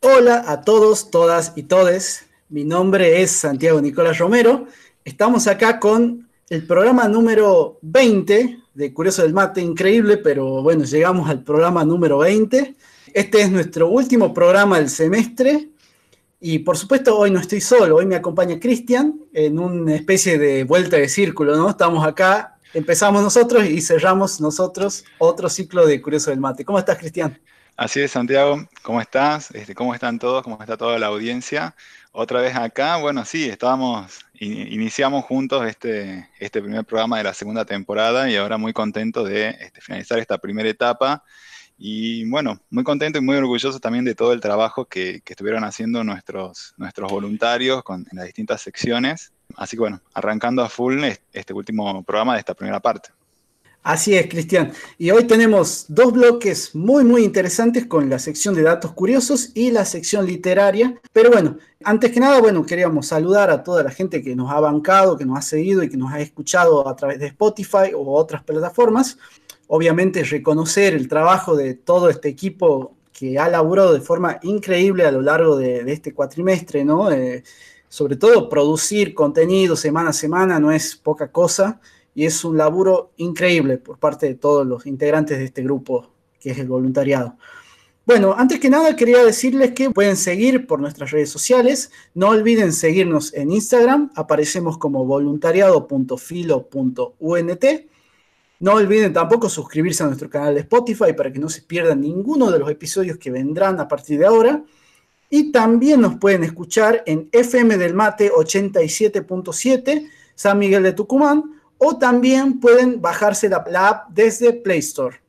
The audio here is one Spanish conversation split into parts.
Hola a todos, todas y todes. Mi nombre es Santiago Nicolás Romero. Estamos acá con el programa número 20 de Curioso del Mate. Increíble, pero bueno, llegamos al programa número 20. Este es nuestro último programa del semestre. Y por supuesto, hoy no estoy solo. Hoy me acompaña Cristian en una especie de vuelta de círculo, ¿no? Estamos acá, empezamos nosotros y cerramos nosotros otro ciclo de Curioso del Mate. ¿Cómo estás, Cristian? Así es, Santiago, ¿cómo estás? Este, ¿Cómo están todos? ¿Cómo está toda la audiencia? Otra vez acá, bueno, sí, estábamos, iniciamos juntos este, este primer programa de la segunda temporada y ahora muy contento de este, finalizar esta primera etapa y bueno, muy contento y muy orgulloso también de todo el trabajo que, estuvieron haciendo nuestros, nuestros voluntarios con, en las distintas secciones. Así que bueno, arrancando a full este último programa de esta primera parte. Así es, Cristian. Y hoy tenemos dos bloques muy, muy interesantes con la sección de datos curiosos y la sección literaria. Pero bueno, antes que nada, bueno, queríamos saludar a toda la gente que nos ha bancado, que nos ha seguido y que nos ha escuchado a través de Spotify o otras plataformas. Obviamente reconocer el trabajo de todo este equipo que ha laburado de forma increíble a lo largo de, este cuatrimestre, ¿no? Eh, sobre todo producir contenido semana a semana no es poca cosa y es un laburo increíble por parte de todos los integrantes de este grupo que es el voluntariado. Bueno, antes que nada quería decirles que pueden seguir por nuestras redes sociales. No olviden seguirnos en Instagram, aparecemos como voluntariado.filo.unt. No olviden tampoco suscribirse a nuestro canal de Spotify para que no se pierdan ninguno de los episodios que vendrán a partir de ahora. Y también nos pueden escuchar en FM del Mate 87.7, San Miguel de Tucumán, o también pueden bajarse la, app desde Play Store.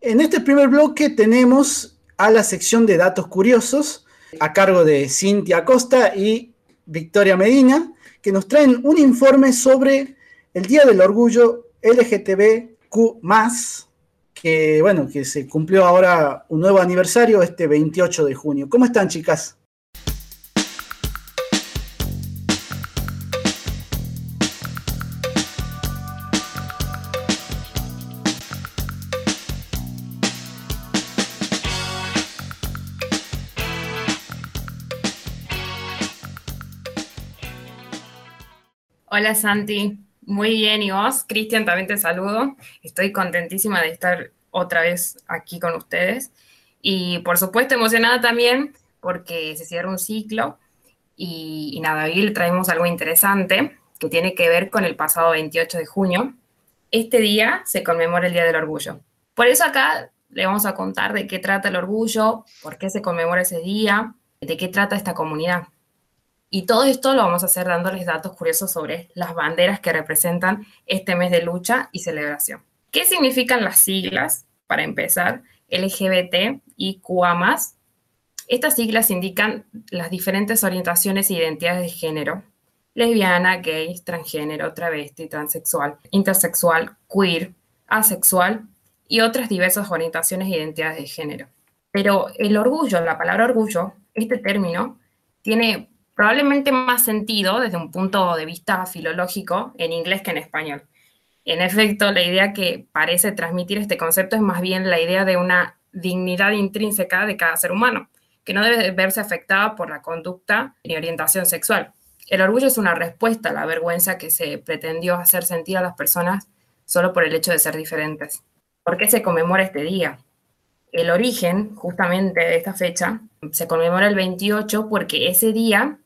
En este primer bloque tenemos a la sección de datos curiosos a cargo de Cintia Costa y Victoria Medina, que nos traen un informe sobre el Día del Orgullo LGTBQ+, que bueno, que se cumplió ahora un nuevo aniversario este 28 de junio. ¿Cómo están, chicas? Hola Santi, muy bien, ¿y vos? Cristian, también te saludo. Estoy contentísima de estar otra vez aquí con ustedes. Y por supuesto emocionada también porque se cierra un ciclo y, nada, hoy traemos algo interesante que tiene que ver con el pasado 28 de junio. Este día se conmemora el Día del Orgullo. Por eso acá le vamos a contar de qué trata el orgullo, por qué se conmemora ese día, de qué trata esta comunidad. Y todo esto lo vamos a hacer dándoles datos curiosos sobre las banderas que representan este mes de lucha y celebración. ¿Qué significan las siglas? Para empezar, LGBT y QA. Estas siglas indican las diferentes orientaciones e identidades de género. Lesbiana, gay, transgénero, travesti, transexual, intersexual, queer, asexual y otras diversas orientaciones e identidades de género. Pero el orgullo, la palabra orgullo, este término, tiene probablemente más sentido desde un punto de vista filológico en inglés que en español. En efecto, la idea que parece transmitir este concepto es más bien la idea de una dignidad intrínseca de cada ser humano, que no debe verse afectada por la conducta ni orientación sexual. El orgullo es una respuesta a la vergüenza que se pretendió hacer sentir a las personas solo por el hecho de ser diferentes. ¿Por qué se conmemora este día? El origen, justamente, de esta fecha se conmemora el 28 porque ese día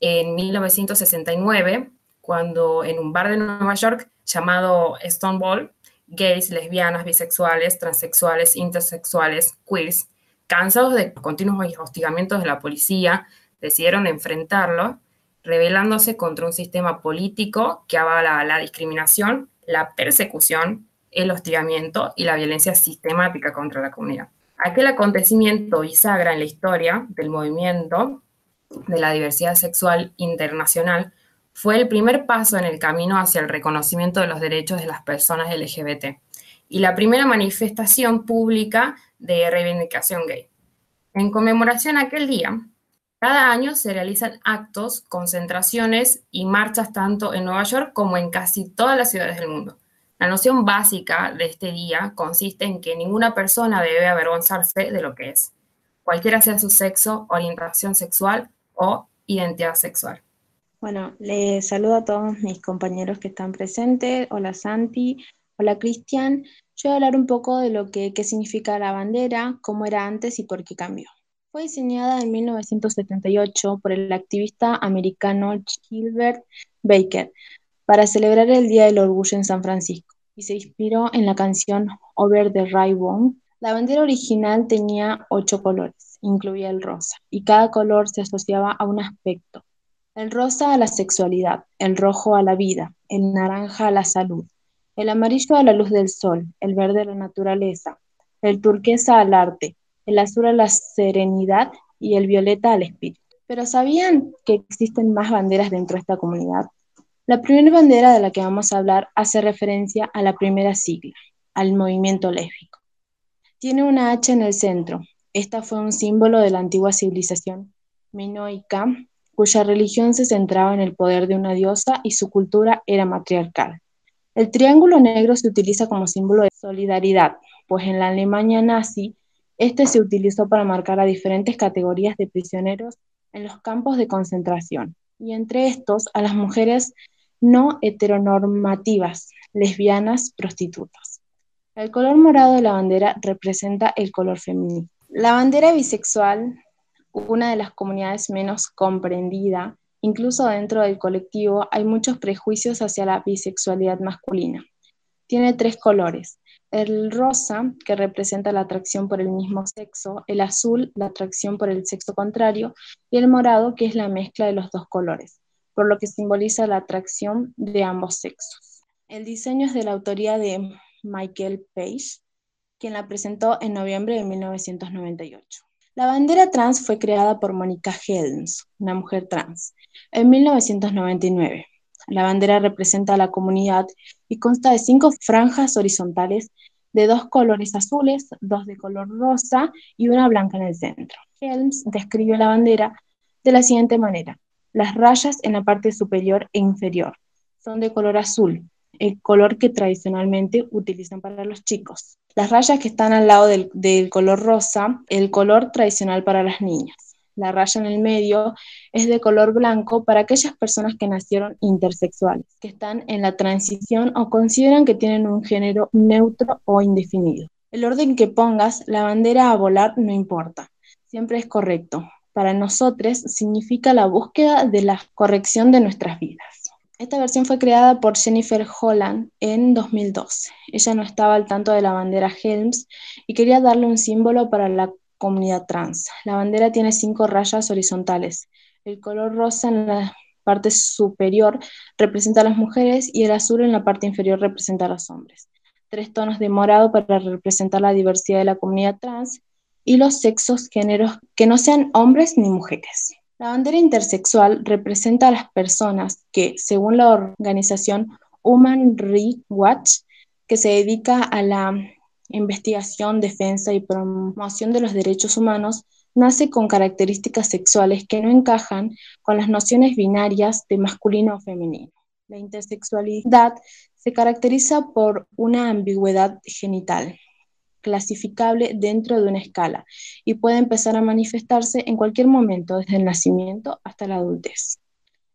en 1969, cuando en un bar de Nueva York llamado Stonewall, gays, lesbianas, bisexuales, transexuales, intersexuales, queers, cansados de continuos hostigamientos de la policía, decidieron enfrentarlo, rebelándose contra un sistema político que avala la discriminación, la persecución, el hostigamiento y la violencia sistemática contra la comunidad. Aquel acontecimiento bisagra en la historia del movimiento de la diversidad sexual internacional fue el primer paso en el camino hacia el reconocimiento de los derechos de las personas LGBT y la primera manifestación pública de reivindicación gay. En conmemoración a aquel día, cada año se realizan actos, concentraciones y marchas tanto en Nueva York como en casi todas las ciudades del mundo. La noción básica de este día consiste en que ninguna persona debe avergonzarse de lo que es, cualquiera sea su sexo, orientación sexual o identidad sexual. Bueno, les saludo a todos mis compañeros que están presentes. Hola Santi, hola Cristian. Yo voy a hablar un poco de lo que qué significa la bandera, cómo era antes y por qué cambió. Fue diseñada en 1978 por el activista americano Gilbert Baker para celebrar el Día del Orgullo en San Francisco y se inspiró en la canción Over the Rainbow. La bandera original tenía ocho colores, incluía el rosa, y cada color se asociaba a un aspecto. El rosa a la sexualidad, el rojo a la vida, el naranja a la salud, el amarillo a la luz del sol, el verde a la naturaleza, el turquesa al arte, el azul a la serenidad y el violeta al espíritu. Pero ¿sabían que existen más banderas dentro de esta comunidad? La primera bandera de la que vamos a hablar hace referencia a la primera sigla, al movimiento lésbico. Tiene una H en el centro. Esta fue un símbolo de la antigua civilización minoica, cuya religión se centraba en el poder de una diosa y su cultura era matriarcal. El triángulo negro se utiliza como símbolo de solidaridad, pues en la Alemania nazi este se utilizó para marcar a diferentes categorías de prisioneros en los campos de concentración, y entre estos a las mujeres no heteronormativas, lesbianas, prostitutas. El color morado de la bandera representa el color femenino. La bandera bisexual, una de las comunidades menos comprendida, incluso dentro del colectivo hay muchos prejuicios hacia la bisexualidad masculina. Tiene tres colores, el rosa, que representa la atracción por el mismo sexo, el azul, la atracción por el sexo contrario, y el morado, que es la mezcla de los dos colores, por lo que simboliza la atracción de ambos sexos. El diseño es de la autoría de Michael Page, quien la presentó en noviembre de 1998. La bandera trans fue creada por Mónica Helms, una mujer trans, en 1999. La bandera representa a la comunidad y consta de cinco franjas horizontales de dos colores azules, dos de color rosa y una blanca en el centro. Helms describe la bandera de la siguiente manera. Las rayas en la parte superior e inferior son de color azul, el color que tradicionalmente utilizan para los chicos. Las rayas que están al lado del, del color rosa, el color tradicional para las niñas la raya en el medio, es de color blanco para aquellas personas que nacieron intersexuales, que están en la transición o consideran que tienen un género neutro o indefinido. El orden que pongas la bandera a volar no importa, siempre es correcto. Para nosotros significa la búsqueda de la corrección de nuestras vidas. Esta versión fue creada por Jennifer Holland en 2012. Ella no estaba al tanto de la bandera Helms y quería darle un símbolo para la comunidad trans. La bandera tiene cinco rayas horizontales. El color rosa en la parte superior representa a las mujeres y el azul en la parte inferior representa a los hombres. Tres tonos de morado para representar la diversidad de la comunidad trans y los sexos, géneros que no sean hombres ni mujeres. La bandera intersexual representa a las personas que, según la organización Human Rights Watch, que se dedica a la investigación, defensa y promoción de los derechos humanos nace con características sexuales que no encajan con las nociones binarias de masculino o femenino. La intersexualidad se caracteriza por una ambigüedad genital, clasificable dentro de una escala, y puede empezar a manifestarse en cualquier momento, desde el nacimiento hasta la adultez.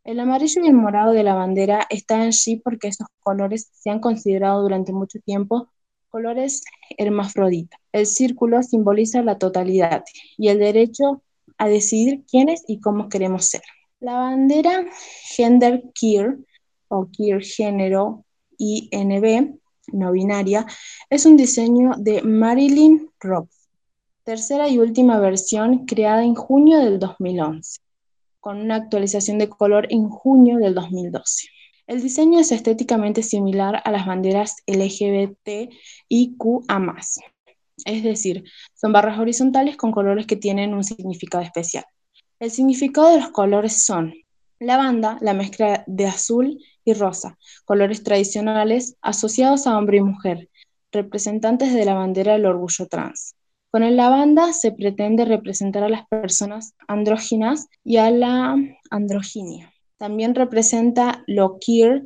El amarillo y el morado de la bandera están allí porque esos colores se han considerado durante mucho tiempo colores hermafrodita. El círculo simboliza la totalidad y el derecho a decidir quiénes y cómo queremos ser. La bandera Gender Queer o Queer Género INB, no binaria, es un diseño de Marilyn Robb, tercera y última versión creada en junio del 2011, con una actualización de color en junio del 2012. El diseño es estéticamente similar a las banderas LGBT y QA+, es decir, son barras horizontales con colores que tienen un significado especial. El significado de los colores son Lavanda, la mezcla de azul y rosa, colores tradicionales asociados a hombre y mujer, representantes de la bandera del orgullo trans. Con el lavanda se pretende representar a las personas andróginas y a la androginia. También representa lo queer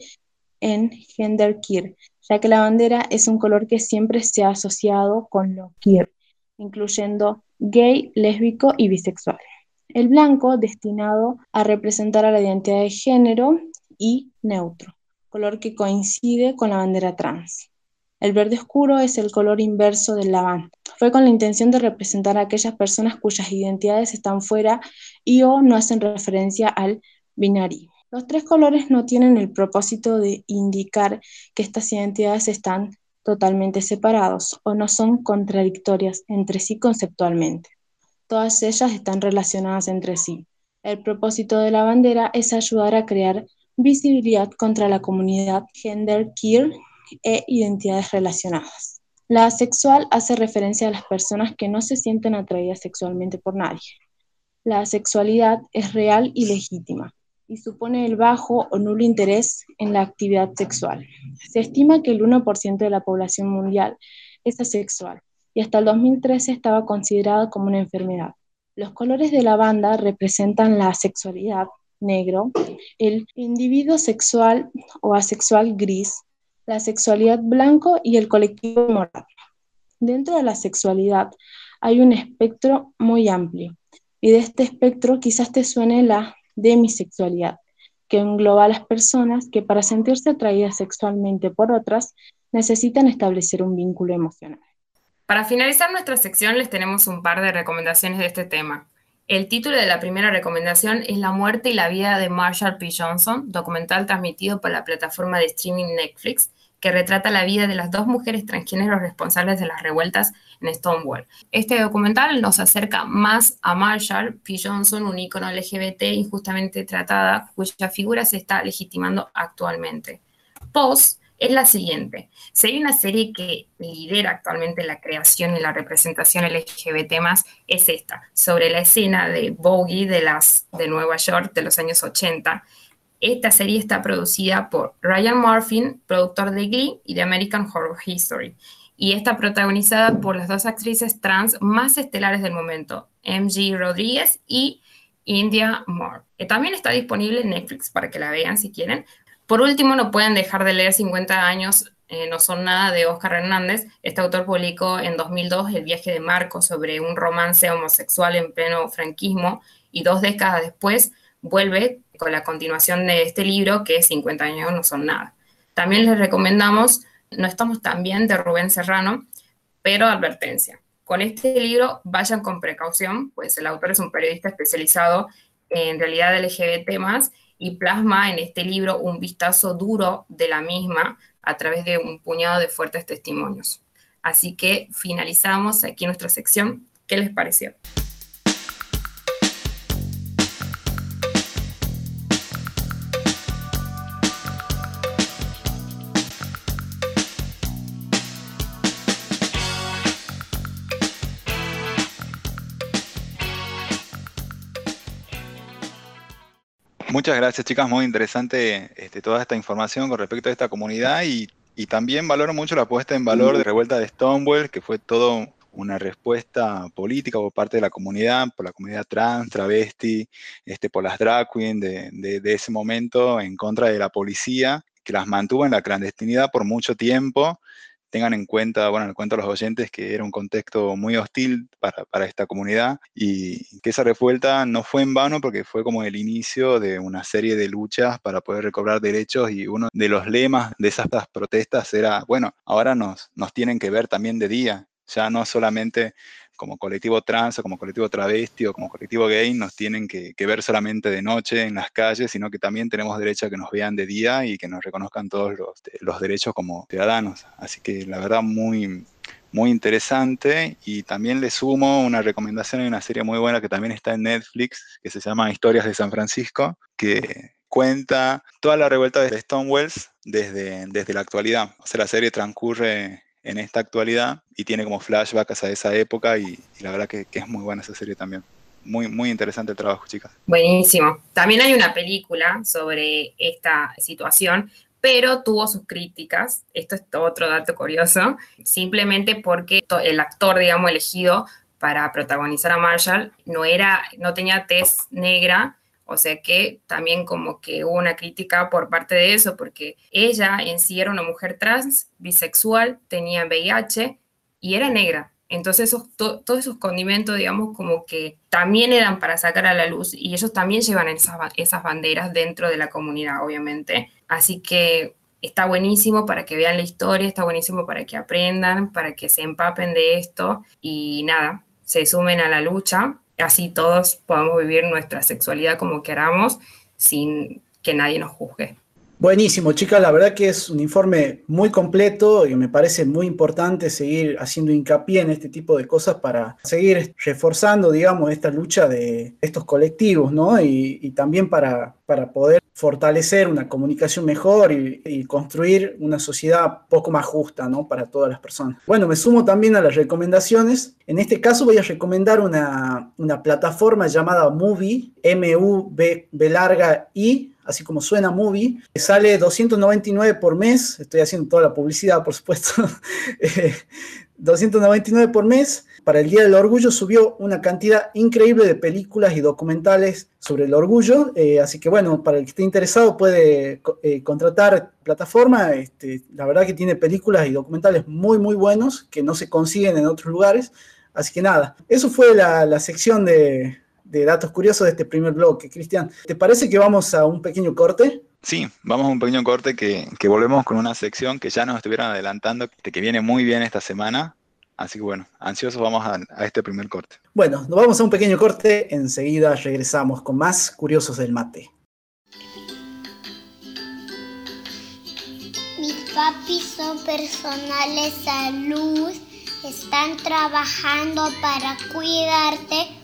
en gender queer, ya que la bandera es un color que siempre se ha asociado con lo queer, incluyendo gay, lésbico y bisexual. El blanco destinado a representar a la identidad de género y neutro, color que coincide con la bandera trans. El verde oscuro es el color inverso del lavanda. Fue con la intención de representar a aquellas personas cuyas identidades están fuera y o no hacen referencia al binario. Los tres colores no tienen el propósito de indicar que estas identidades están totalmente separados o no son contradictorias entre sí conceptualmente. Todas ellas están relacionadas entre sí. El propósito de la bandera es ayudar a crear visibilidad contra la comunidad gender queer e identidades relacionadas. La asexual hace referencia a las personas que no se sienten atraídas sexualmente por nadie. La asexualidad es real y legítima y supone el bajo o nulo interés en la actividad sexual. Se estima que el 1% de la población mundial es asexual y hasta el 2013 estaba considerada como una enfermedad. Los colores de la banda representan la sexualidad, negro, el individuo sexual o asexual gris, la sexualidad blanco y el colectivo morado. Dentro de la sexualidad hay un espectro muy amplio y de este espectro quizás te suene la demisexualidad, que engloba a las personas que para sentirse atraídas sexualmente por otras necesitan establecer un vínculo emocional. Para finalizar nuestra sección les tenemos un par de recomendaciones de este tema. El título de la primera recomendación es La muerte y la vida de Marshall P. Johnson, documental transmitido por la plataforma de streaming Netflix, que retrata la vida de las dos mujeres transgéneros responsables de las revueltas en Stonewall. Este documental nos acerca más a Marshall P. Johnson, un ícono LGBT injustamente tratada, cuya figura se está legitimando actualmente. Post es la siguiente. Si hay una serie que lidera actualmente la creación y la representación LGBT es esta, sobre la escena de Bogie de, las, de Nueva York de los años 80, esta serie está producida por Ryan Murphy, productor de Glee y de American Horror History, y está protagonizada por las dos actrices trans más estelares del momento, MG Rodríguez y India Moore. También está disponible en Netflix para que la vean si quieren. Por último, no pueden dejar de leer 50 años eh, no son nada de Oscar Hernández. Este autor publicó en 2002 El viaje de Marco sobre un romance homosexual en pleno franquismo y dos décadas después vuelve con la continuación de este libro, que 50 años no son nada. También les recomendamos No estamos tan bien de Rubén Serrano, pero advertencia. Con este libro vayan con precaución, pues el autor es un periodista especializado en realidad LGBT y plasma en este libro un vistazo duro de la misma a través de un puñado de fuertes testimonios. Así que finalizamos aquí nuestra sección. ¿Qué les pareció? Muchas gracias, chicas. Muy interesante este, toda esta información con respecto a esta comunidad y, también valoro mucho la puesta en valor de Revuelta de Stonewall, que fue todo una respuesta política por parte de la comunidad, por la comunidad trans, travesti, este, por las drag queens de, de ese momento en contra de la policía, que las mantuvo en la clandestinidad por mucho tiempo tengan en cuenta, bueno, le cuento a los oyentes que era un contexto muy hostil para, para, esta comunidad y que esa revuelta no fue en vano porque fue como el inicio de una serie de luchas para poder recobrar derechos y uno de los lemas de esas protestas era, bueno, ahora nos, nos tienen que ver también de día, ya no solamente como colectivo trans o como colectivo travesti o como colectivo gay nos tienen que, ver solamente de noche en las calles, sino que también tenemos derecho a que nos vean de día y que nos reconozcan todos los, derechos como ciudadanos. Así que la verdad muy, muy interesante y también le sumo una recomendación de una serie muy buena que también está en Netflix, que se llama Historias de San Francisco, que cuenta toda la revuelta de Stonewall desde, desde la actualidad. O sea, la serie transcurre en esta actualidad y tiene como flashbacks a esa época y, la verdad que, es muy buena esa serie también. muy, muy interesante el trabajo, chicas. Buenísimo. También hay una película sobre esta situación, pero tuvo sus críticas. Esto es otro dato curioso, simplemente porque el actor, digamos, elegido para protagonizar a Marshall no era, no tenía tez negra, o sea que también como que hubo una crítica por parte de eso, porque ella en sí era una mujer trans, bisexual, tenía VIH y era negra. Entonces todos esos condimentos, digamos, como que también eran para sacar a la luz y ellos también llevan esas, esas banderas dentro de la comunidad, obviamente. Así que está buenísimo para que vean la historia, está buenísimo para que aprendan, para que se empapen de esto y nada, se sumen a la lucha. Así todos podamos vivir nuestra sexualidad como queramos sin que nadie nos juzgue. Buenísimo, chicas, la verdad que es un informe muy completo y me parece muy importante seguir haciendo hincapié en este tipo de cosas para seguir reforzando, digamos, esta lucha de estos colectivos, ¿no? Y, también para, para poder fortalecer una comunicación mejor y, construir una sociedad poco más justa, ¿no? Para todas las personas. Bueno, me sumo también a las recomendaciones. En este caso voy a recomendar una, una plataforma llamada Movie, M-U-B larga I, así como suena Movie, sale 299 por mes, estoy haciendo toda la publicidad, por supuesto, 299 eh, por mes. Para el Día del Orgullo subió una cantidad increíble de películas y documentales sobre el orgullo, eh, así que bueno, para el que esté interesado puede eh, contratar plataforma, este, la verdad que tiene películas y documentales muy muy buenos que no se consiguen en otros lugares, así que nada, eso fue la sección de, de datos curiosos de este primer bloque. Cristian, ¿te parece que vamos a un pequeño corte? Sí, vamos a un pequeño corte que, volvemos con una sección que ya nos estuvieron adelantando, que viene muy bien esta semana. Así que bueno, ansiosos vamos a, a este primer corte. Bueno, nos vamos a un pequeño corte, enseguida regresamos con más Curiosos del Mate. Mis papis son personales salud, están trabajando para cuidarte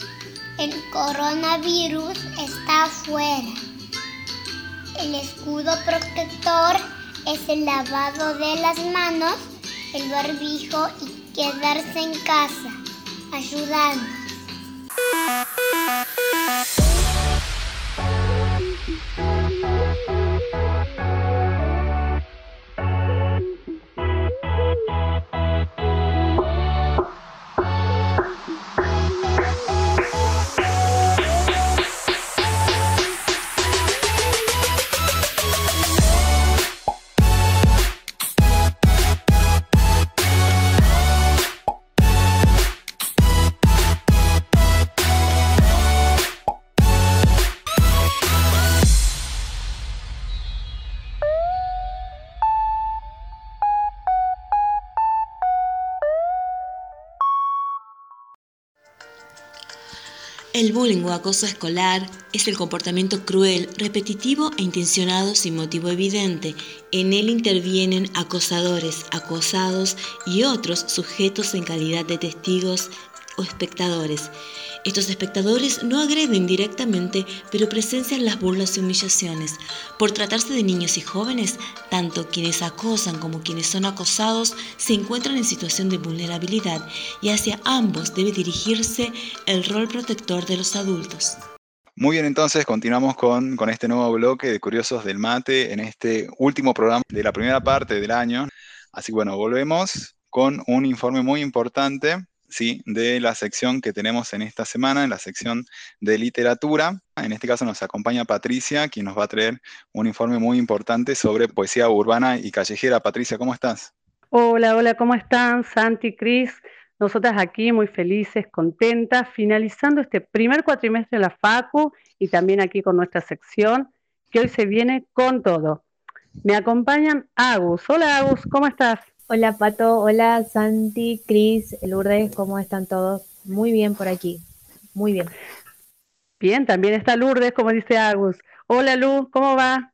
el coronavirus está afuera. El escudo protector es el lavado de las manos, el barbijo y quedarse en casa. Ayudando. El bullying o acoso escolar es el comportamiento cruel, repetitivo e intencionado sin motivo evidente. En él intervienen acosadores, acosados y otros sujetos en calidad de testigos o espectadores. Estos espectadores no agreden directamente, pero presencian las burlas y humillaciones. Por tratarse de niños y jóvenes, tanto quienes acosan como quienes son acosados se encuentran en situación de vulnerabilidad y hacia ambos debe dirigirse el rol protector de los adultos. Muy bien, entonces continuamos con, con este nuevo bloque de Curiosos del Mate en este último programa de la primera parte del año. Así que bueno, volvemos con un informe muy importante ¿sí? de la sección que tenemos en esta semana, en la sección de literatura. En este caso nos acompaña Patricia, quien nos va a traer un informe muy importante sobre poesía urbana y callejera. Patricia, ¿cómo estás? Hola, hola, ¿cómo están? Santi, Cris. Nosotras aquí muy felices, contentas, finalizando este primer cuatrimestre de la FACU y también aquí con nuestra sección, que hoy se viene con todo. Me acompañan Agus. Hola Agus, ¿cómo estás? Hola Pato, hola Santi, Cris, Lourdes, ¿cómo están todos? Muy bien por aquí, muy bien. Bien, también está Lourdes, como dice Agus. Hola Lu, ¿cómo va?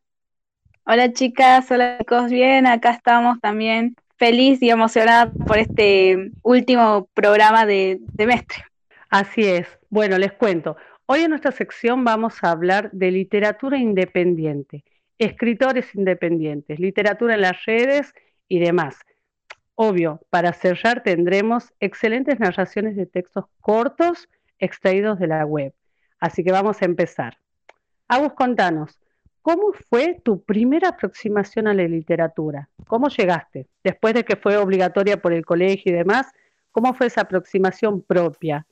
Hola chicas, hola chicos, bien, acá estamos también feliz y emocionada por este último programa de semestre. Así es. Bueno, les cuento. Hoy en nuestra sección vamos a hablar de literatura independiente, escritores independientes, literatura en las redes y demás. Obvio, para cerrar tendremos excelentes narraciones de textos cortos extraídos de la web. Así que vamos a empezar. Agus, contanos, ¿cómo fue tu primera aproximación a la literatura? ¿Cómo llegaste? Después de que fue obligatoria por el colegio y demás, ¿cómo fue esa aproximación propia?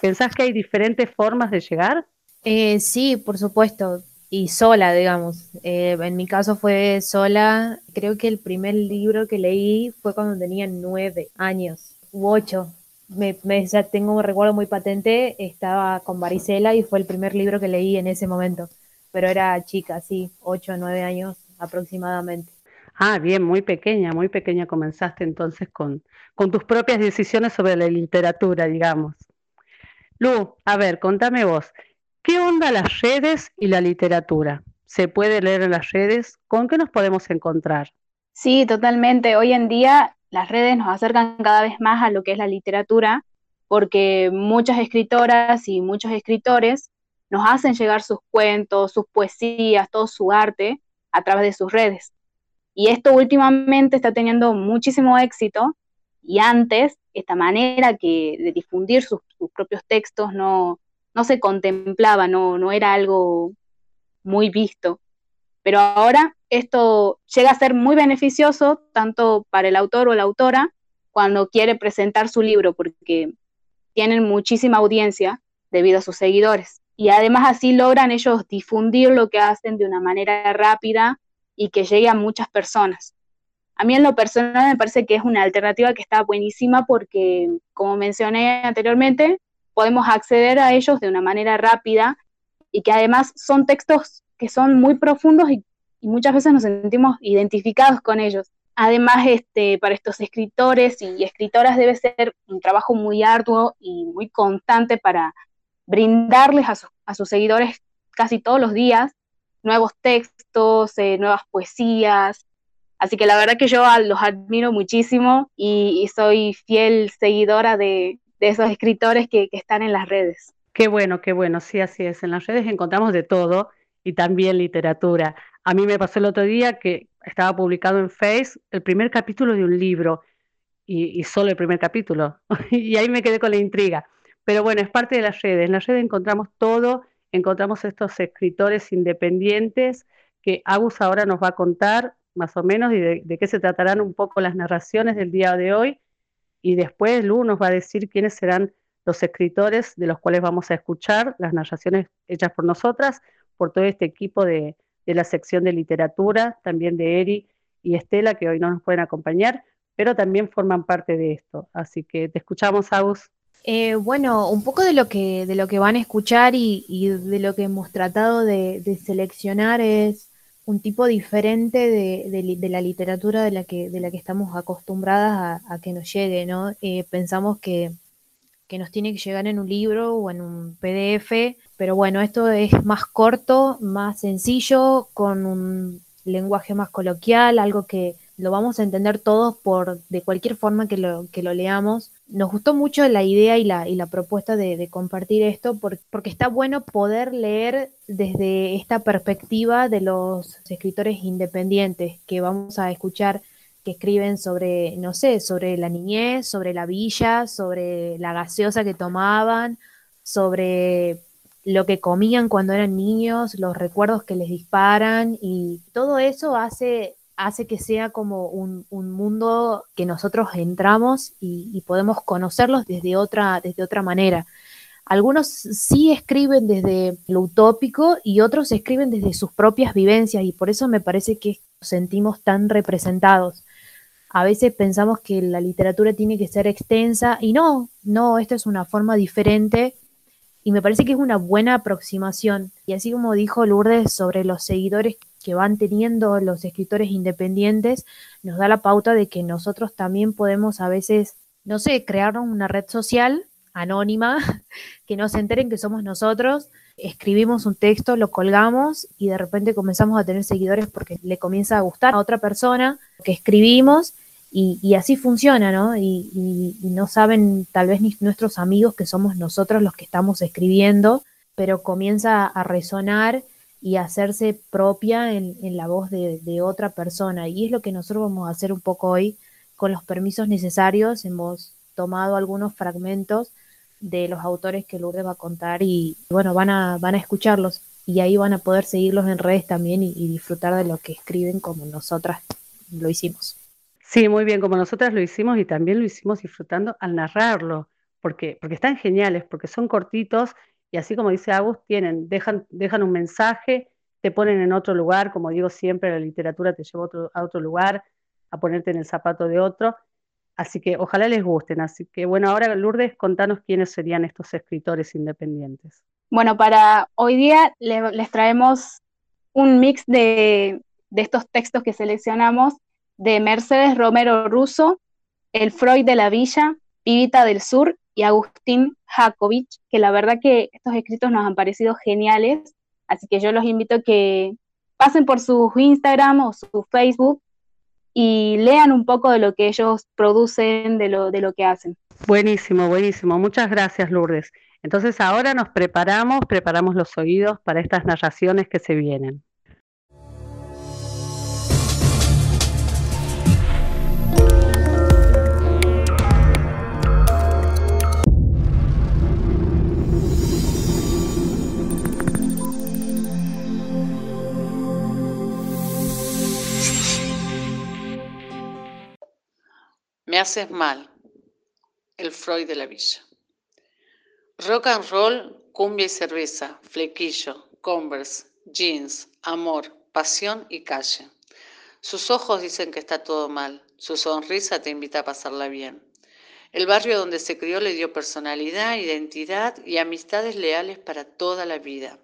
¿Pensás que hay diferentes formas de llegar? Eh, sí, por supuesto, y sola, digamos. Eh, en mi caso fue sola. Creo que el primer libro que leí fue cuando tenía nueve años u ocho. Me, ya tengo un recuerdo muy patente, estaba con varicela y fue el primer libro que leí en ese momento. Pero era chica, sí, ocho o nueve años aproximadamente. Ah, bien, muy pequeña, muy pequeña comenzaste entonces con, con tus propias decisiones sobre la literatura, digamos. Lu, a ver, contame vos, ¿qué onda las redes y la literatura? ¿Se puede leer en las redes? ¿Con qué nos podemos encontrar? Sí, totalmente. Hoy en día las redes nos acercan cada vez más a lo que es la literatura, porque muchas escritoras y muchos escritores nos hacen llegar sus cuentos, sus poesías, todo su arte a través de sus redes. Y esto últimamente está teniendo muchísimo éxito y antes esta manera de difundir sus, propios textos no, no se contemplaba, no, no era algo muy visto. Pero ahora esto llega a ser muy beneficioso tanto para el autor o la autora cuando quiere presentar su libro, porque tienen muchísima audiencia debido a sus seguidores. Y además así logran ellos difundir lo que hacen de una manera rápida y que llegue a muchas personas. A mí en lo personal me parece que es una alternativa que está buenísima porque, como mencioné anteriormente, podemos acceder a ellos de una manera rápida y que además son textos que son muy profundos y, muchas veces nos sentimos identificados con ellos. Además, este, para estos escritores y escritoras debe ser un trabajo muy arduo y muy constante para brindarles a, sus seguidores casi todos los días nuevos textos, eh, nuevas poesías, Así que la verdad que yo los admiro muchísimo y, soy fiel seguidora de, esos escritores que, están en las redes. Qué bueno, qué bueno, sí, así es. En las redes encontramos de todo y también literatura. A mí me pasó el otro día que estaba publicado en Face el primer capítulo de un libro y, y solo el primer capítulo. y ahí me quedé con la intriga. Pero bueno, es parte de las redes. En las redes encontramos todo, encontramos estos escritores independientes que Agus ahora nos va a contar más o menos, y de, qué se tratarán un poco las narraciones del día de hoy. Y después Lu nos va a decir quiénes serán los escritores de los cuales vamos a escuchar las narraciones hechas por nosotras, por todo este equipo de, la sección de literatura, también de Eri y Estela, que hoy no nos pueden acompañar, pero también forman parte de esto. Así que te escuchamos, Agus. Eh, bueno, un poco de lo que, de lo que van a escuchar y, de lo que hemos tratado de seleccionar es un tipo diferente de, la literatura de la que, de la que estamos acostumbradas a, que nos llegue, ¿no? Eh, pensamos que, que, nos tiene que llegar en un libro o en un PDF, pero bueno, esto es más corto, más sencillo, con un lenguaje más coloquial, algo que lo vamos a entender todos por de cualquier forma que lo, que lo leamos nos gustó mucho la idea y la, y la propuesta de, compartir esto porque está bueno poder leer desde esta perspectiva de los escritores independientes que vamos a escuchar que escriben sobre, no sé, sobre la niñez, sobre la villa, sobre la gaseosa que tomaban, sobre lo que comían cuando eran niños, los recuerdos que les disparan y todo eso hace hace que sea como un, mundo que nosotros entramos y, podemos conocerlos desde otra, desde otra manera. Algunos sí escriben desde lo utópico y otros escriben desde sus propias vivencias y por eso me parece que sentimos tan representados. A veces pensamos que la literatura tiene que ser extensa y no, no, esta es una forma diferente y me parece que es una buena aproximación. Y así como dijo Lourdes sobre los seguidores que van teniendo los escritores independientes nos da la pauta de que nosotros también podemos a veces, no sé, crear una red social anónima, que no se enteren que somos nosotros, escribimos un texto, lo colgamos y de repente comenzamos a tener seguidores porque le comienza a gustar a otra persona que escribimos y, así funciona, ¿no? Y, y, no saben tal vez ni nuestros amigos que somos nosotros los que estamos escribiendo, pero comienza a resonar y hacerse propia en, la voz de, otra persona. Y es lo que nosotros vamos a hacer un poco hoy con los permisos necesarios. Hemos tomado algunos fragmentos de los autores que Lourdes va a contar y bueno, van a, van a escucharlos y ahí van a poder seguirlos en redes también y, disfrutar de lo que escriben como nosotras lo hicimos. Sí, muy bien, como nosotras lo hicimos y también lo hicimos disfrutando al narrarlo, porque, porque están geniales, porque son cortitos y así como dice Agus, tienen, dejan, dejan un mensaje, te ponen en otro lugar, como digo siempre, la literatura te lleva a otro lugar, a ponerte en el zapato de otro, Así que ojalá les gusten. Así que bueno, ahora Lourdes, contanos quiénes serían estos escritores independientes. Bueno, para hoy día les, traemos un mix de, estos textos que seleccionamos de Mercedes Romero Russo, El Freud de la Villa, Pivita del Sur y Agustín Jakovich, que la verdad que estos escritos nos han parecido geniales, así que yo los invito a que pasen por su Instagram o su Facebook y lean un poco de lo que ellos producen, de lo, de lo que hacen. Buenísimo, buenísimo. Muchas gracias, Lourdes. Entonces ahora nos preparamos, preparamos los oídos para estas narraciones que se vienen. Haces mal. El Freud de la Villa. Rock and roll, cumbia y cerveza, flequillo, converse, jeans, amor, pasión y calle. Sus ojos dicen que está todo mal, su sonrisa te invita a pasarla bien. El barrio donde se crió le dio personalidad, identidad y amistades leales para toda la vida.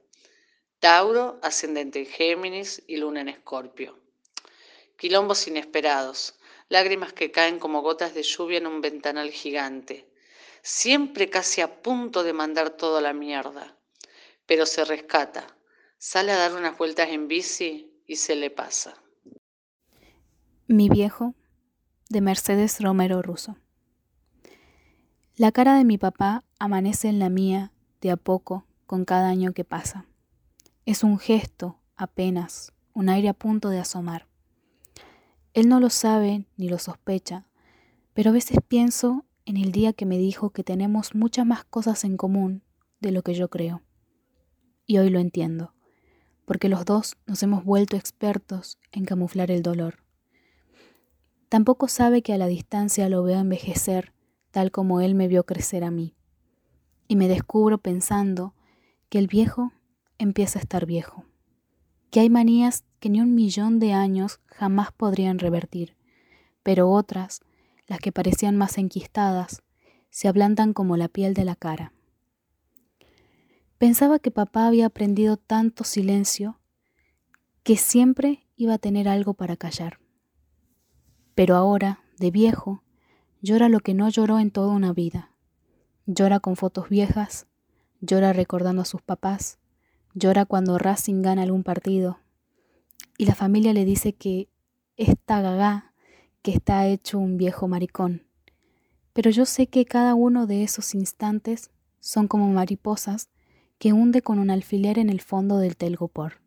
Tauro, ascendente en Géminis y luna en Escorpio. Quilombos inesperados, lágrimas que caen como gotas de lluvia en un ventanal gigante, siempre casi a punto de mandar todo a la mierda, pero se rescata, sale a dar unas vueltas en bici y se le pasa. Mi viejo, de Mercedes Romero Russo. La cara de mi papá amanece en la mía de a poco con cada año que pasa. Es un gesto, apenas, un aire a punto de asomar. Él no lo sabe ni lo sospecha, pero a veces pienso en el día que me dijo que tenemos muchas más cosas en común de lo que yo creo. Y hoy lo entiendo, porque los dos nos hemos vuelto expertos en camuflar el dolor. Tampoco sabe que a la distancia lo veo envejecer tal como él me vio crecer a mí. Y me descubro pensando que el viejo empieza a estar viejo, que hay manías que ni un millón de años jamás podrían revertir, pero otras, las que parecían más enquistadas, se ablandan como la piel de la cara. Pensaba que papá había aprendido tanto silencio que siempre iba a tener algo para callar. Pero ahora, de viejo, llora lo que no lloró en toda una vida. Llora con fotos viejas, llora recordando a sus papás, llora cuando Racing gana algún partido, y la familia le dice que está gaga, que está hecho un viejo maricón. Pero yo sé que cada uno de esos instantes son como mariposas que hunde con un alfiler en el fondo del telgopor.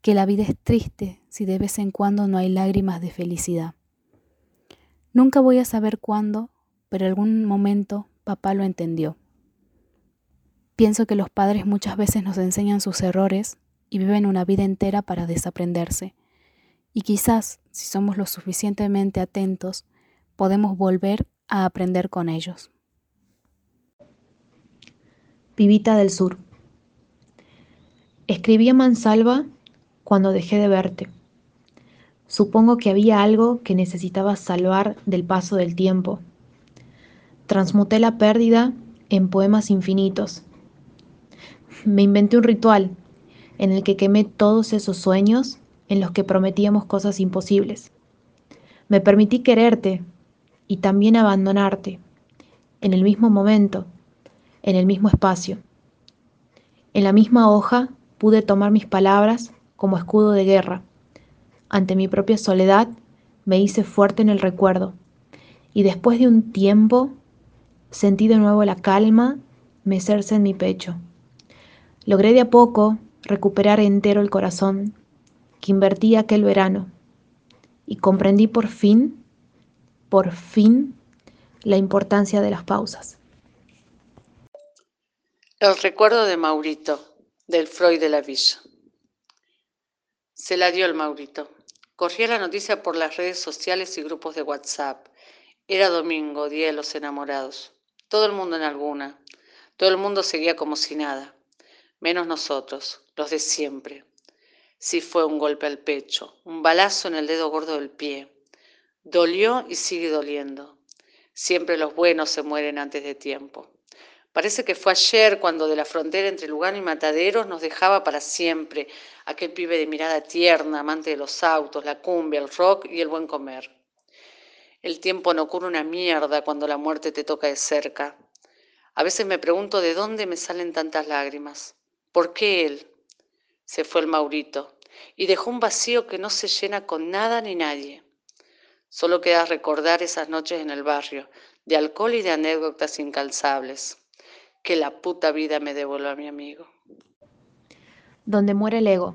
Que la vida es triste si de vez en cuando no hay lágrimas de felicidad. Nunca voy a saber cuándo, pero algún momento papá lo entendió. Pienso que los padres muchas veces nos enseñan sus errores y viven una vida entera para desaprenderse. Y quizás, si somos lo suficientemente atentos, podemos volver a aprender con ellos. Pibita del Sur. Escribí a mansalva cuando dejé de verte. Supongo que había algo que necesitaba salvar del paso del tiempo. Transmuté la pérdida en poemas infinitos. Me inventé un ritual en el que quemé todos esos sueños en los que prometíamos cosas imposibles. Me permití quererte y también abandonarte en el mismo momento, en el mismo espacio. En la misma hoja pude tomar mis palabras como escudo de guerra. Ante mi propia soledad me hice fuerte en el recuerdo y después de un tiempo sentí de nuevo la calma mecerse en mi pecho. Logré de a poco recuperar entero el corazón que invertí aquel verano y comprendí por fin, por fin, la importancia de las pausas. El recuerdo de Maurito, del Freud de la Villa. Se la dio el Maurito. Corría la noticia por las redes sociales y grupos de WhatsApp. Era domingo, día de los enamorados. Todo el mundo en alguna. Todo el mundo seguía como si nada. Menos nosotros, los de siempre. Sí fue un golpe al pecho, un balazo en el dedo gordo del pie. Dolió y sigue doliendo. Siempre los buenos se mueren antes de tiempo. Parece que fue ayer cuando de la frontera entre Lugano y Mataderos nos dejaba para siempre aquel pibe de mirada tierna, amante de los autos, la cumbia, el rock y el buen comer. El tiempo no cura una mierda cuando la muerte te toca de cerca. A veces me pregunto de dónde me salen tantas lágrimas. ¿Por qué él? Se fue el Maurito y dejó un vacío que no se llena con nada ni nadie. Solo queda recordar esas noches en el barrio, de alcohol y de anécdotas incalzables que la puta vida me devuelva a mi amigo. Donde muere el ego,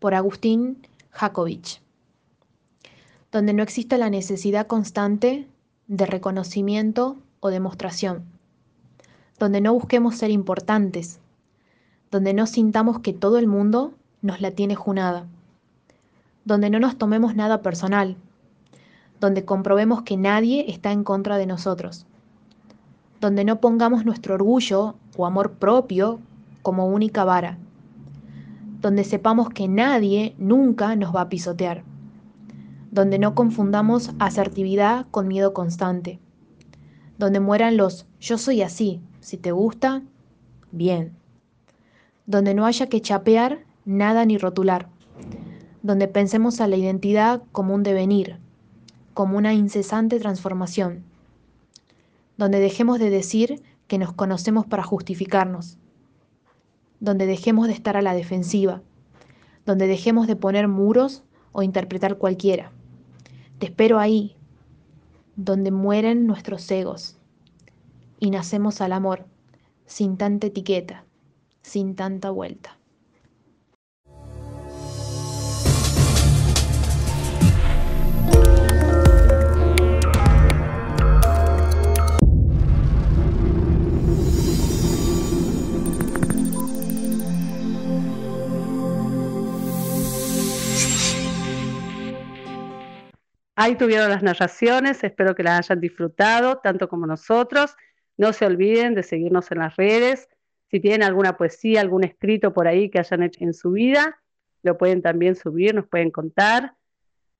por Agustín Jakovich. Donde no exista la necesidad constante de reconocimiento o demostración. Donde no busquemos ser importantes. Donde no sintamos que todo el mundo nos la tiene junada. Donde no nos tomemos nada personal. Donde comprobemos que nadie está en contra de nosotros donde no pongamos nuestro orgullo o amor propio como única vara, donde sepamos que nadie nunca nos va a pisotear, donde no confundamos asertividad con miedo constante, donde mueran los yo soy así, si te gusta, bien, donde no haya que chapear nada ni rotular, donde pensemos a la identidad como un devenir, como una incesante transformación donde dejemos de decir que nos conocemos para justificarnos, donde dejemos de estar a la defensiva, donde dejemos de poner muros o interpretar cualquiera. Te espero ahí, donde mueren nuestros egos y nacemos al amor, sin tanta etiqueta, sin tanta vuelta. Ahí tuvieron las narraciones, espero que las hayan disfrutado, tanto como nosotros. No se olviden de seguirnos en las redes. Si tienen alguna poesía, algún escrito por ahí que hayan hecho en su vida, lo pueden también subir, nos pueden contar.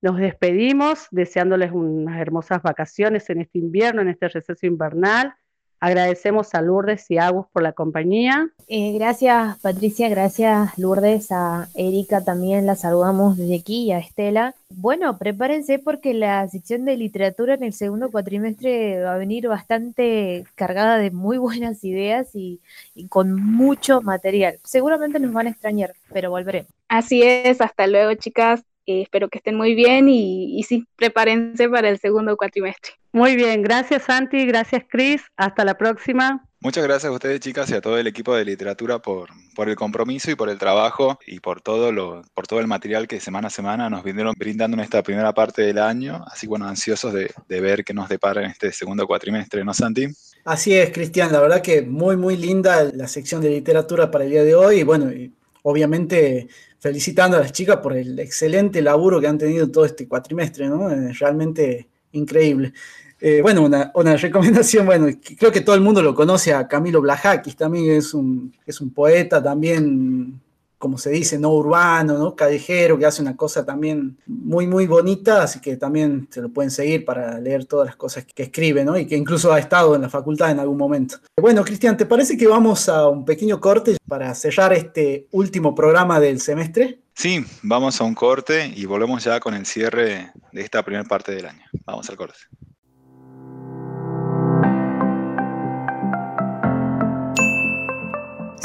Nos despedimos deseándoles unas hermosas vacaciones en este invierno, en este receso invernal. Agradecemos a Lourdes y Agus por la compañía. Eh, gracias Patricia, gracias Lourdes, a Erika también la saludamos desde aquí y a Estela. Bueno, prepárense porque la sección de literatura en el segundo cuatrimestre va a venir bastante cargada de muy buenas ideas y, con mucho material. Seguramente nos van a extrañar, pero volveremos. Así es, hasta luego chicas. Eh, espero que estén muy bien y, y sí, prepárense para el segundo cuatrimestre. Muy bien, gracias Santi, gracias Cris, hasta la próxima. Muchas gracias a ustedes chicas y a todo el equipo de literatura por, por el compromiso y por el trabajo y por todo, lo, por todo el material que semana a semana nos vinieron brindando en esta primera parte del año. Así bueno, ansiosos de, de ver qué nos depara en este segundo cuatrimestre, ¿no Santi? Así es, Cristian, la verdad que muy, muy linda la sección de literatura para el día de hoy y bueno, y obviamente felicitando a las chicas por el excelente laburo que han tenido todo este cuatrimestre, ¿no? Realmente increíble. Eh, bueno, una, recomendación, bueno, creo que todo el mundo lo conoce a Camilo Blajakis, también es un, es un poeta también, como se dice, no urbano, ¿no? Callejero, que hace una cosa también muy, muy bonita, así que también se lo pueden seguir para leer todas las cosas que escribe, ¿no? Y que incluso ha estado en la facultad en algún momento. Bueno, Cristian, ¿te parece que vamos a un pequeño corte para cerrar este último programa del semestre? Sí, vamos a un corte y volvemos ya con el cierre de esta primera parte del año. Vamos al corte.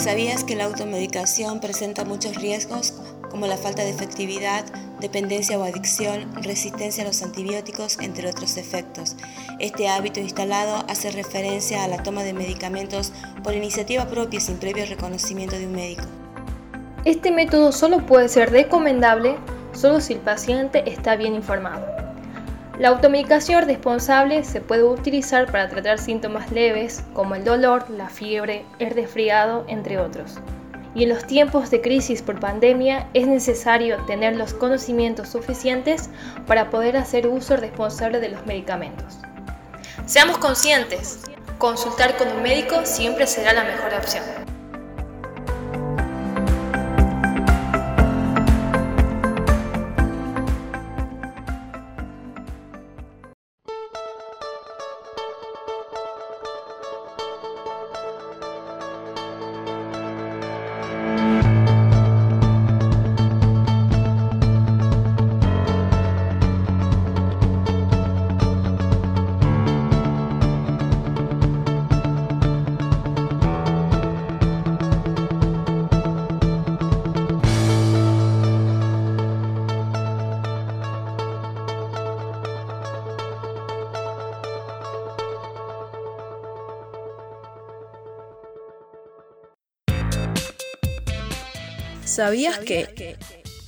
¿Sabías que la automedicación presenta muchos riesgos como la falta de efectividad, dependencia o adicción, resistencia a los antibióticos, entre otros efectos? Este hábito instalado hace referencia a la toma de medicamentos por iniciativa propia sin previo reconocimiento de un médico. Este método solo puede ser recomendable solo si el paciente está bien informado. La automedicación responsable se puede utilizar para tratar síntomas leves como el dolor, la fiebre, el resfriado, entre otros. Y en los tiempos de crisis por pandemia es necesario tener los conocimientos suficientes para poder hacer uso responsable de los medicamentos. Seamos conscientes, consultar con un médico siempre será la mejor opción. ¿Sabías que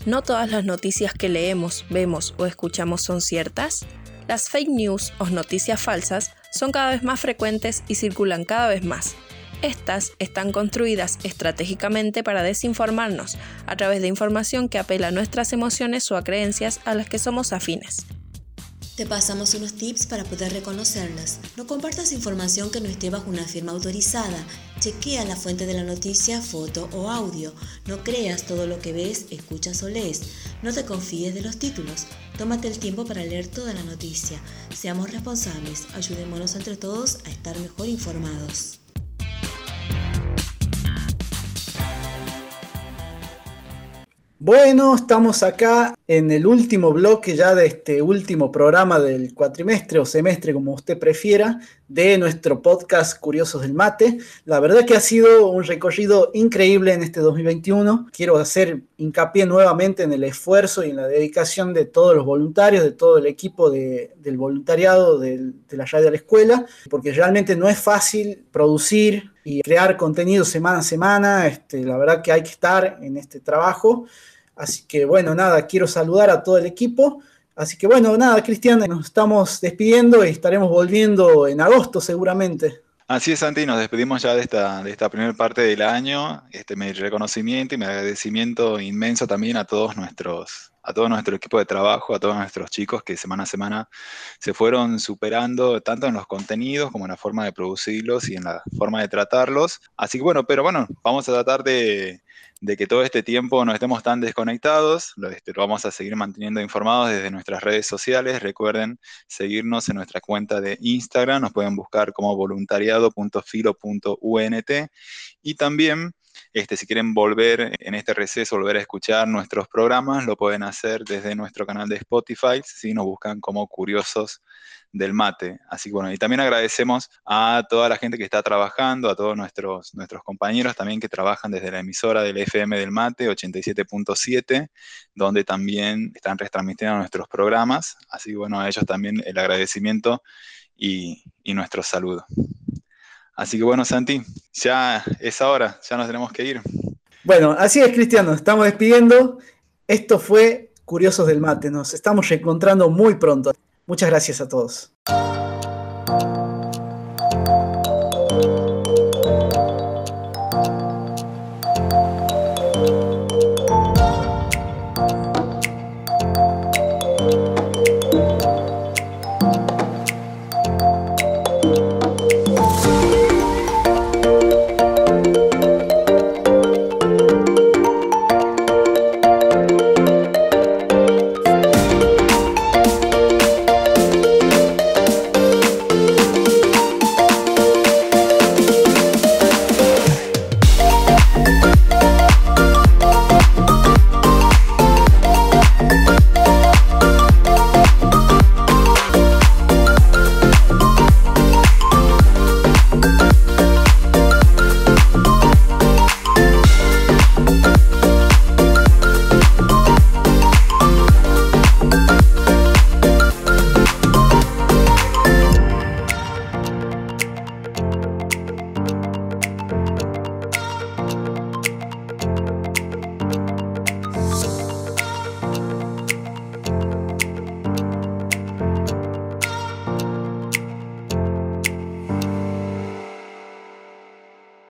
no todas las noticias que leemos, vemos o escuchamos son ciertas? Las fake news o noticias falsas son cada vez más frecuentes y circulan cada vez más. Estas están construidas estratégicamente para desinformarnos a través de información que apela a nuestras emociones o a creencias a las que somos afines. Te pasamos unos tips para poder reconocerlas. No compartas información que no esté bajo una firma autorizada. Chequea la fuente de la noticia, foto o audio. No creas todo lo que ves, escuchas o lees. No te confíes de los títulos. Tómate el tiempo para leer toda la noticia. Seamos responsables. Ayudémonos entre todos a estar mejor informados. Bueno, estamos acá en el último bloque ya de este último programa del cuatrimestre o semestre, como usted prefiera, de nuestro podcast Curiosos del Mate. La verdad que ha sido un recorrido increíble en este 2021. Quiero hacer hincapié nuevamente en el esfuerzo y en la dedicación de todos los voluntarios, de todo el equipo del voluntariado de, la radio de la escuela, porque realmente no es fácil producir y crear contenido semana a semana. Este, la verdad que hay que estar en este trabajo. Así que bueno, nada, quiero saludar a todo el equipo. Así que bueno, nada, Cristian, nos estamos despidiendo y estaremos volviendo en agosto seguramente. Así es, Santi, nos despedimos ya de esta, de esta primera parte del año. Este, mi reconocimiento y mi agradecimiento inmenso también a todos nuestros, a todo nuestro equipo de trabajo, a todos nuestros chicos que semana a semana se fueron superando tanto en los contenidos como en la forma de producirlos y en la forma de tratarlos. Así que bueno, pero bueno, vamos a tratar de, que todo este tiempo no estemos tan desconectados. Este, lo, vamos a seguir manteniendo informados desde nuestras redes sociales. Recuerden seguirnos en nuestra cuenta de Instagram. Nos pueden buscar como voluntariado.filo.unt. Y también, este, si quieren volver en este receso, volver a escuchar nuestros programas, lo pueden hacer desde nuestro canal de Spotify. Si nos buscan como Curiosos del mate. Así que bueno, y también agradecemos a toda la gente que está trabajando, a todos nuestros, nuestros compañeros también que trabajan desde la emisora del FM del mate 87.7, donde también están retransmitiendo nuestros programas. Así que bueno, a ellos también el agradecimiento y, y nuestro saludo. Así que bueno, Santi, ya es hora, ya nos tenemos que ir. Bueno, así es, Cristiano, estamos despidiendo. Esto fue Curiosos del Mate. Nos estamos reencontrando muy pronto. Muchas gracias a todos.